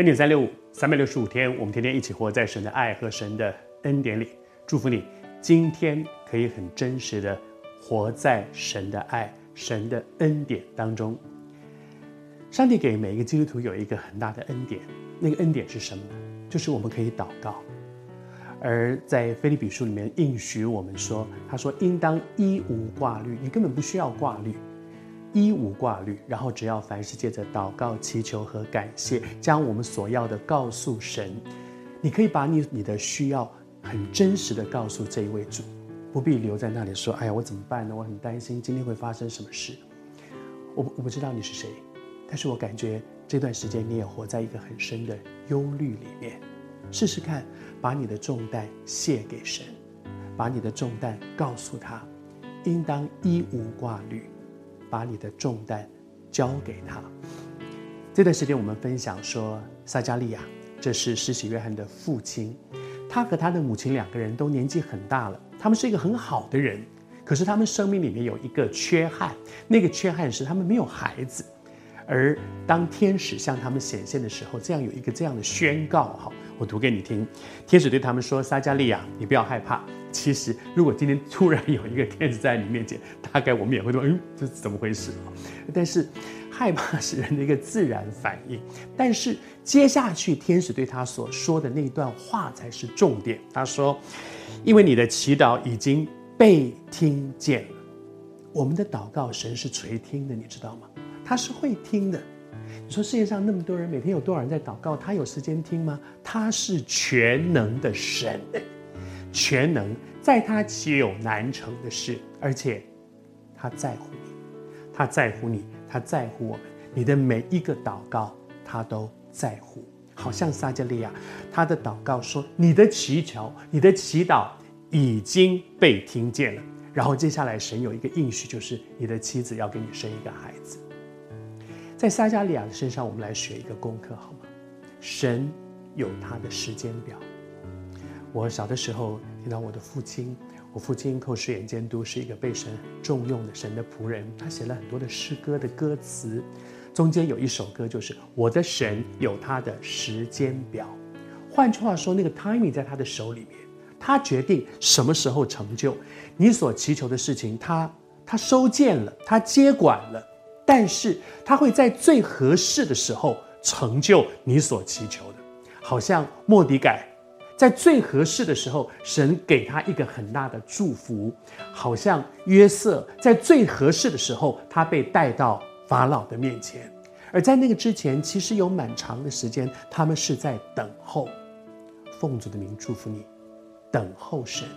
恩典三六五，三百六十五天，我们天天一起活在神的爱和神的恩典里。祝福你，今天可以很真实的活在神的爱、神的恩典当中。上帝给每一个基督徒有一个很大的恩典，那个恩典是什么？就是我们可以祷告。而在腓立比书里面应许我们说，他说应当一无挂虑，你根本不需要挂虑。一无挂虑，然后只要凡事借着祷告、祈求和感谢，将我们所要的告诉神。你可以把你你的需要很真实的告诉这一位主，不必留在那里说：“哎呀，我怎么办呢？我很担心今天会发生什么事。”我我不知道你是谁，但是我感觉这段时间你也活在一个很深的忧虑里面。试试看，把你的重担卸给神，把你的重担告诉他，应当一无挂虑。把你的重担交给他。这段时间，我们分享说，撒迦利亚，这是施洗约翰的父亲，他和他的母亲两个人都年纪很大了。他们是一个很好的人，可是他们生命里面有一个缺憾，那个缺憾是他们没有孩子。而当天使向他们显现的时候，这样有一个这样的宣告，哈，我读给你听。天使对他们说：“撒迦利亚，你不要害怕。其实，如果今天突然有一个天使在你面前，大概我们也会说：‘嗯，这是怎么回事？’但是，害怕是人的一个自然反应。但是接下去天使对他所说的那段话才是重点。他说：‘因为你的祈祷已经被听见了，我们的祷告神是垂听的，你知道吗？’他是会听的。你说世界上那么多人，每天有多少人在祷告？他有时间听吗？他是全能的神，全能，在他岂有难成的事？而且他在乎你，他在乎你，他在乎我们。你的每一个祷告，他都在乎。好像撒迦利亚，他的祷告说：“你的祈求，你的祈祷已经被听见了。”然后接下来神有一个应许，就是你的妻子要给你生一个孩子。在撒迦利亚的身上，我们来学一个功课，好吗？神有他的时间表。我小的时候听到我的父亲，我父亲寇世衍监督是一个被神重用的神的仆人，他写了很多的诗歌的歌词，中间有一首歌就是“我的神有他的时间表”。换句话说，那个 timing 在他的手里面，他决定什么时候成就你所祈求的事情，他他收件了，他接管了。但是他会在最合适的时候成就你所祈求的，好像莫迪改，在最合适的时候，神给他一个很大的祝福；好像约瑟在最合适的时候，他被带到法老的面前。而在那个之前，其实有蛮长的时间，他们是在等候。奉主的名祝福你，等候神，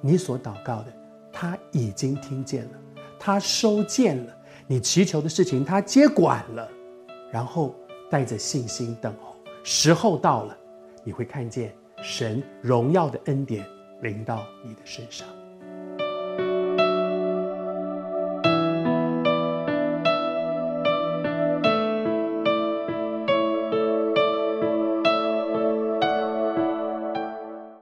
你所祷告的，他已经听见了，他收见了。你祈求的事情，他接管了，然后带着信心等候，时候到了，你会看见神荣耀的恩典临到你的身上。